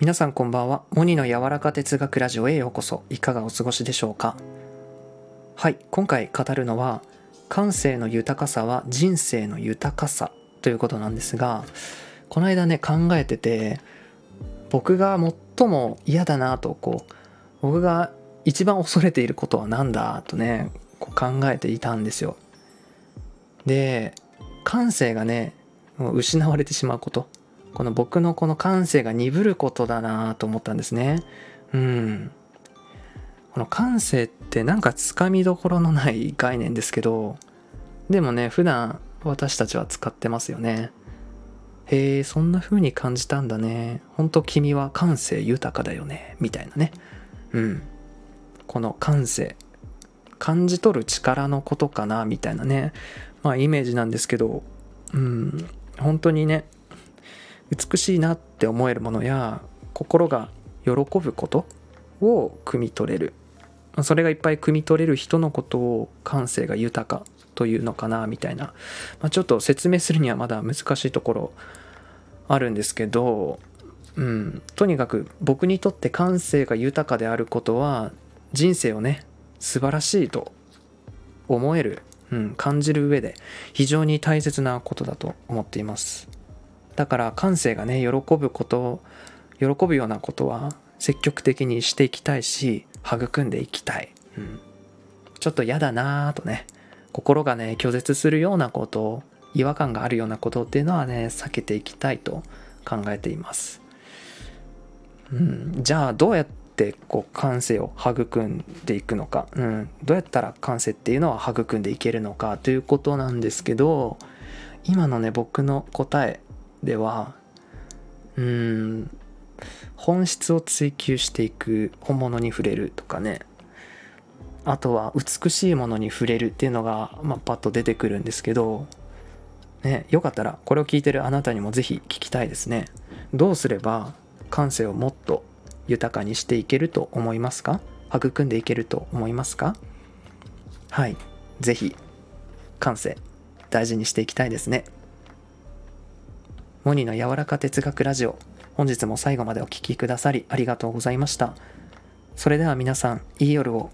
皆さんこんばんは。モニの柔らか哲学ラジオへようこそ。いかがお過ごしでしょうか？はい、今回語るのは、感性の豊かさは人生の豊かさということなんですが、この間ね、考えてて、僕が最も嫌だなと、こう、僕が一番恐れていることは何だ？とね、こう考えていたんですよ。で、感性がね、失われてしまうこと。この僕のこの感性が鈍ることだなと思ったんですね。うん。この感性ってなんかつかみどころのない概念ですけど、でもね、普段私たちは使ってますよね。へえ、そんな風に感じたんだね。ほんと君は感性豊かだよね。みたいなね。うん。この感性。感じ取る力のことかな、みたいなね。まあイメージなんですけど、うん。本当にね、美しいなって思えるものや心が喜ぶことを汲み取れる。それがいっぱい汲み取れる人のことを感性が豊かというのかなみたいな、まあ、ちょっと説明するにはまだ難しいところあるんですけど、うん、とにかく僕にとって感性が豊かであることは人生をね素晴らしいと思える、うん、感じる上で非常に大切なことだと思っています。だから感性がね喜ぶこと喜ぶようなことは積極的にしていきたいし育んでいきたい、うん、ちょっと嫌だなぁとね。心がね拒絶するようなこと違和感があるようなことっていうのはね避けていきたいと考えています、うん、じゃあどうやってこう感性を育んでいくのか、うん、どうやったら感性っていうのは育んでいけるのかということなんですけど今のね僕の答えではうん本質を追求していく本物に触れるとかね。あとは美しいものに触れるっていうのが、まあ、パッと出てくるんですけど、ね、よかったらこれを聞いてるあなたにもぜひ聞きたいですね。どうすれば感性をもっと豊かにしていけると思いますか？育んでいけると思いますか？はいぜひ感性大事にしていきたいですね。モニの柔らか哲学ラジオ。本日も最後までお聴きくださりありがとうございました。それでは皆さんいい夜を。